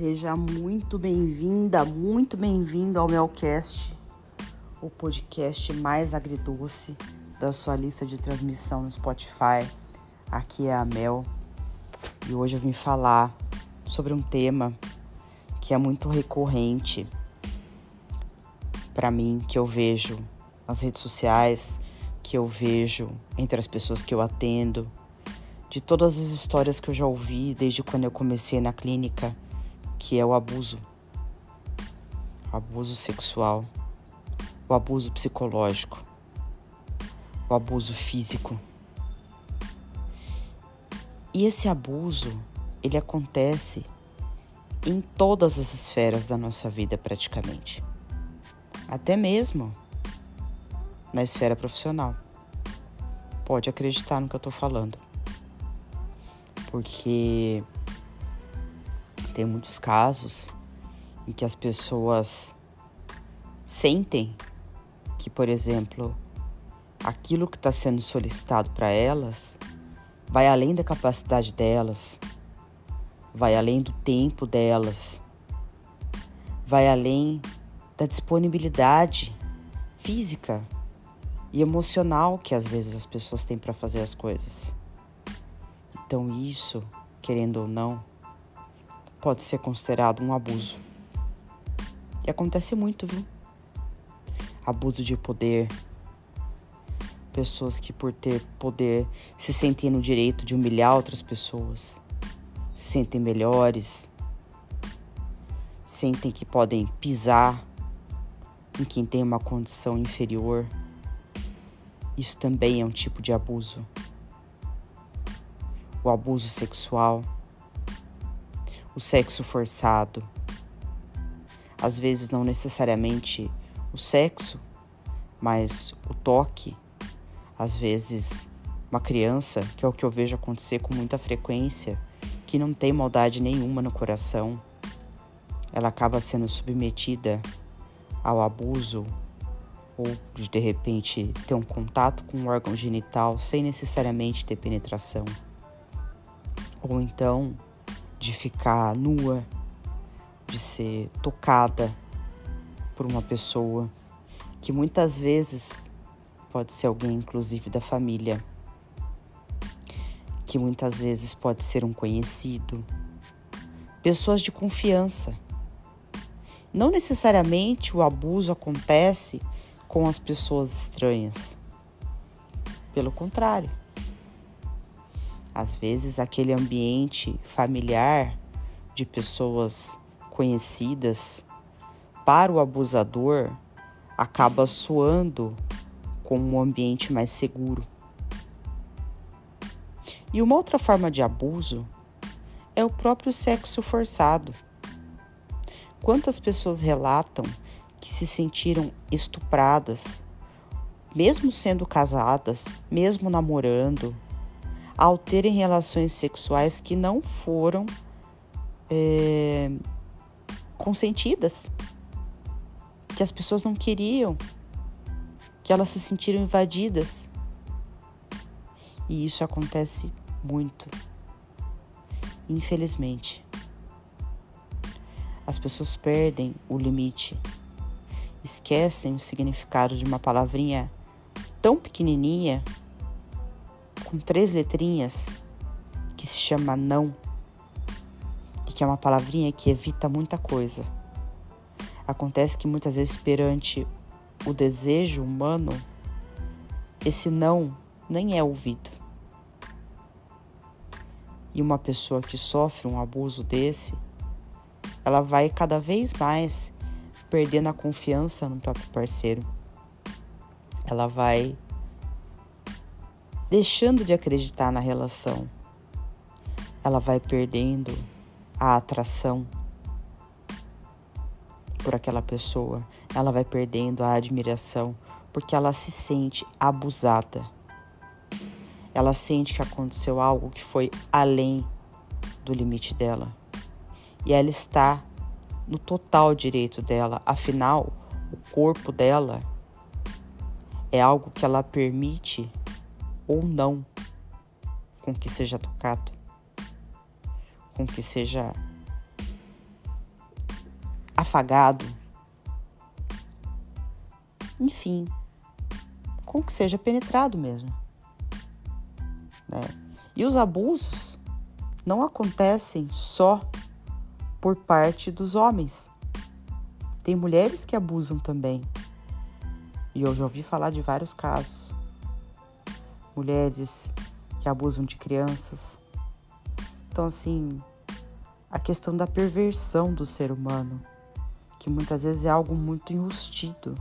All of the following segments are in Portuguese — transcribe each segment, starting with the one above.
Seja muito bem-vinda, muito bem-vindo ao Melcast, o podcast mais agridoce da sua lista de transmissão no Spotify. Aqui é a Mel e hoje eu vim falar sobre um tema que é muito recorrente para mim, que eu vejo nas redes sociais, que eu vejo entre as pessoas que eu atendo, de todas as histórias que eu já ouvi desde quando eu comecei na clínica, que é o abuso. O abuso sexual, o abuso psicológico, o abuso físico. E esse abuso, ele acontece em todas as esferas da nossa vida praticamente. Até mesmo na esfera profissional. Pode acreditar no que eu tô falando. Porque tem muitos casos em que as pessoas sentem que, por exemplo, aquilo que está sendo solicitado para elas vai além da capacidade delas, vai além do tempo delas, vai além da disponibilidade física e emocional que às vezes as pessoas têm para fazer as coisas. Então, isso, querendo ou não, pode ser considerado um abuso. E acontece muito, viu? Abuso de poder. Pessoas que, por ter poder, se sentem no direito de humilhar outras pessoas, se sentem melhores, sentem que podem pisar em quem tem uma condição inferior. Isso também é um tipo de abuso. O abuso sexual, o sexo forçado. Às vezes, não necessariamente o sexo, mas o toque. Às vezes, uma criança, que é o que eu vejo acontecer com muita frequência, que não tem maldade nenhuma no coração, ela acaba sendo submetida ao abuso ou de repente ter um contato com um órgão genital sem necessariamente ter penetração. Ou então de ficar nua, de ser tocada por uma pessoa que muitas vezes pode ser alguém inclusive da família, que muitas vezes pode ser um conhecido, pessoas de confiança. Não necessariamente o abuso acontece com as pessoas estranhas. Pelo contrário. Às vezes, aquele ambiente familiar de pessoas conhecidas para o abusador acaba soando como um ambiente mais seguro. E uma outra forma de abuso é o próprio sexo forçado. Quantas pessoas relatam que se sentiram estupradas, mesmo sendo casadas, mesmo namorando, ao terem relações sexuais que não foram é, consentidas, que as pessoas não queriam, que elas se sentiram invadidas. E isso acontece muito, infelizmente. As pessoas perdem o limite esquecem o significado de uma palavrinha tão pequenininha, com três letrinhas, que se chama não, e que é uma palavrinha que evita muita coisa. Acontece que muitas vezes, perante o desejo humano, esse não nem é ouvido. E uma pessoa que sofre um abuso desse, ela vai cada vez mais perdendo a confiança no próprio parceiro. Ela vai deixando de acreditar na relação. Ela vai perdendo a atração por aquela pessoa. Ela vai perdendo a admiração porque ela se sente abusada. Ela sente que aconteceu algo que foi além do limite dela. E ela está no total direito dela. Afinal, o corpo dela é algo que ela permite ou não com que seja tocado, com que seja afagado. Enfim, com que seja penetrado mesmo. Né? E os abusos não acontecem só por parte dos homens. Tem mulheres que abusam também. E eu já ouvi falar de vários casos. Mulheres que abusam de crianças. Então, assim, a questão da perversão do ser humano, que muitas vezes é algo muito enrustido,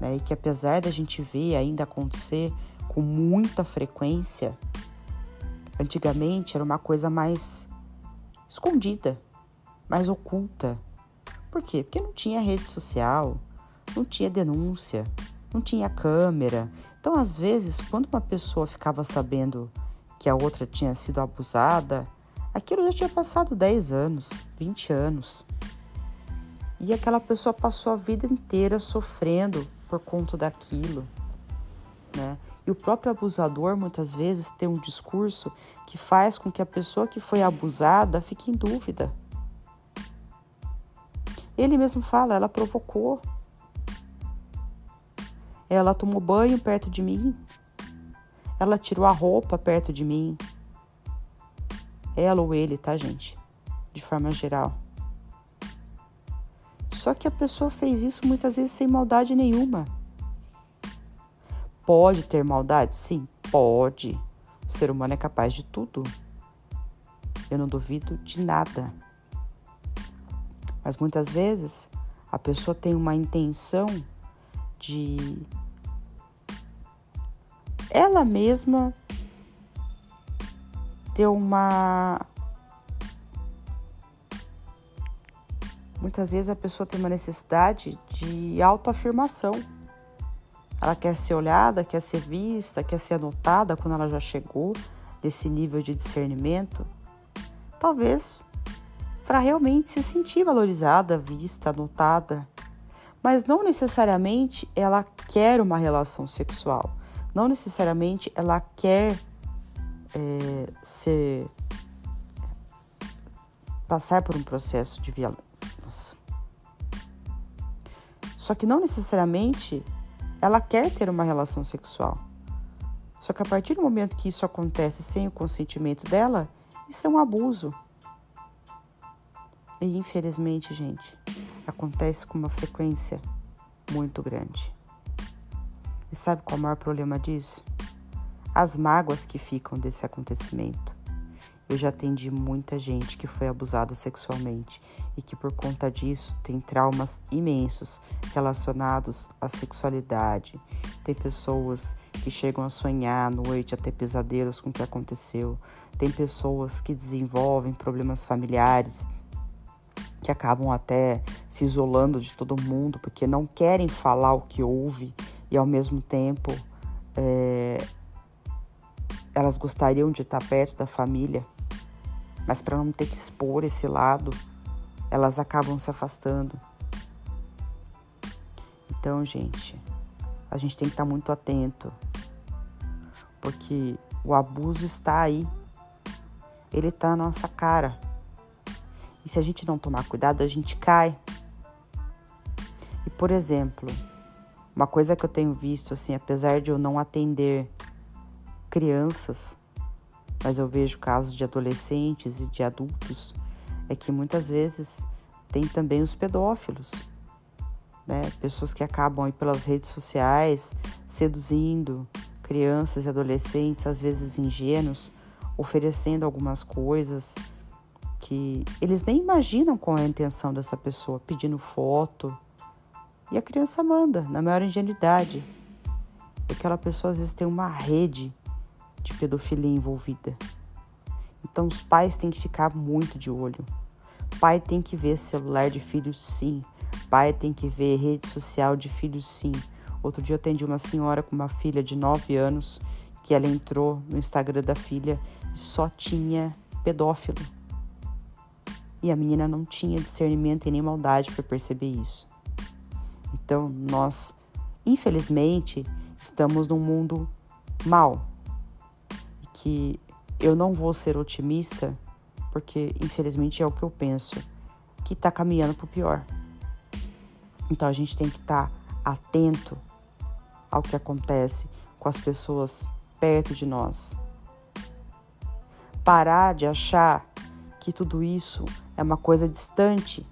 né? E que apesar da gente ver ainda acontecer com muita frequência, antigamente era uma coisa mais escondida, mais oculta. Por quê? Porque não tinha rede social, não tinha denúncia, não tinha câmera. Então, às vezes, quando uma pessoa ficava sabendo que a outra tinha sido abusada, aquilo já tinha passado 10 anos, 20 anos. E aquela pessoa passou a vida inteira sofrendo por conta daquilo. Né? E o próprio abusador muitas vezes tem um discurso que faz com que a pessoa que foi abusada fique em dúvida. Ele mesmo fala, ela provocou. Ela tomou banho perto de mim. Ela tirou a roupa perto de mim. Ela ou ele, tá, gente? De forma geral. Só que a pessoa fez isso muitas vezes sem maldade nenhuma. Pode ter maldade? Sim, pode. O ser humano é capaz de tudo. Eu não duvido de nada. Mas muitas vezes a pessoa tem uma intenção de ela mesma ter uma. Muitas vezes a pessoa tem uma necessidade de autoafirmação. Ela quer ser olhada, quer ser vista, quer ser anotada quando ela já chegou nesse nível de discernimento. Talvez para realmente se sentir valorizada, vista, anotada. Mas não necessariamente ela quer uma relação sexual. Não necessariamente ela quer é, ser passar por um processo de violência. Só que não necessariamente ela quer ter uma relação sexual. Só que a partir do momento que isso acontece sem o consentimento dela, isso é um abuso. E infelizmente, gente, acontece com uma frequência muito grande. E sabe qual é o maior problema disso? As mágoas que ficam desse acontecimento. Eu já atendi muita gente que foi abusada sexualmente e que, por conta disso, tem traumas imensos relacionados à sexualidade. Tem pessoas que chegam a sonhar à noite, a ter pesadelos com o que aconteceu. Tem pessoas que desenvolvem problemas familiares que acabam até se isolando de todo mundo porque não querem falar o que houve e ao mesmo tempo é, elas gostariam de estar perto da família, mas para não ter que expor esse lado, elas acabam se afastando. Então, gente, a gente tem que estar muito atento, porque o abuso está aí, ele está na nossa cara. E se a gente não tomar cuidado, a gente cai. E, por exemplo, uma coisa que eu tenho visto, assim, apesar de eu não atender crianças, mas eu vejo casos de adolescentes e de adultos, é que muitas vezes tem também os pedófilos, né? Pessoas que acabam aí pelas redes sociais seduzindo crianças e adolescentes, às vezes ingênuos, oferecendo algumas coisas que eles nem imaginam qual é a intenção dessa pessoa, pedindo foto, e a criança manda, na maior ingenuidade. Aquela pessoa às vezes tem uma rede de pedofilia envolvida. Então os pais têm que ficar muito de olho. Pai tem que ver celular de filho sim. Pai tem que ver rede social de filho sim. Outro dia eu atendi uma senhora com uma filha de 9 anos que ela entrou no Instagram da filha e só tinha pedófilo. E a menina não tinha discernimento e nem maldade para perceber isso. Então, nós, infelizmente, estamos num mundo mal. Que eu não vou ser otimista, porque infelizmente é o que eu penso, que está caminhando para o pior. Então a gente tem que estar tá atento ao que acontece com as pessoas perto de nós. Parar de achar que tudo isso é uma coisa distante.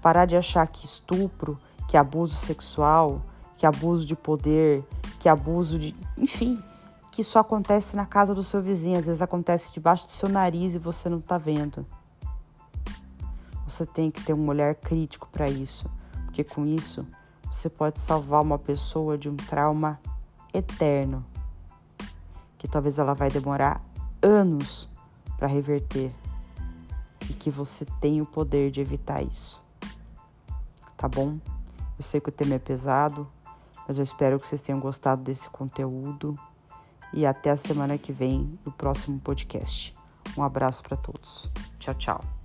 Parar de achar que estupro, que abuso sexual, que abuso de poder, que abuso de. Enfim, que só acontece na casa do seu vizinho. Às vezes acontece debaixo do seu nariz e você não está vendo. Você tem que ter um olhar crítico para isso, porque com isso você pode salvar uma pessoa de um trauma eterno, que talvez ela vai demorar anos para reverter e que você tem o poder de evitar isso. Tá bom? Eu sei que o tema é pesado, mas eu espero que vocês tenham gostado desse conteúdo e até a semana que vem no próximo podcast. Um abraço para todos. Tchau, tchau.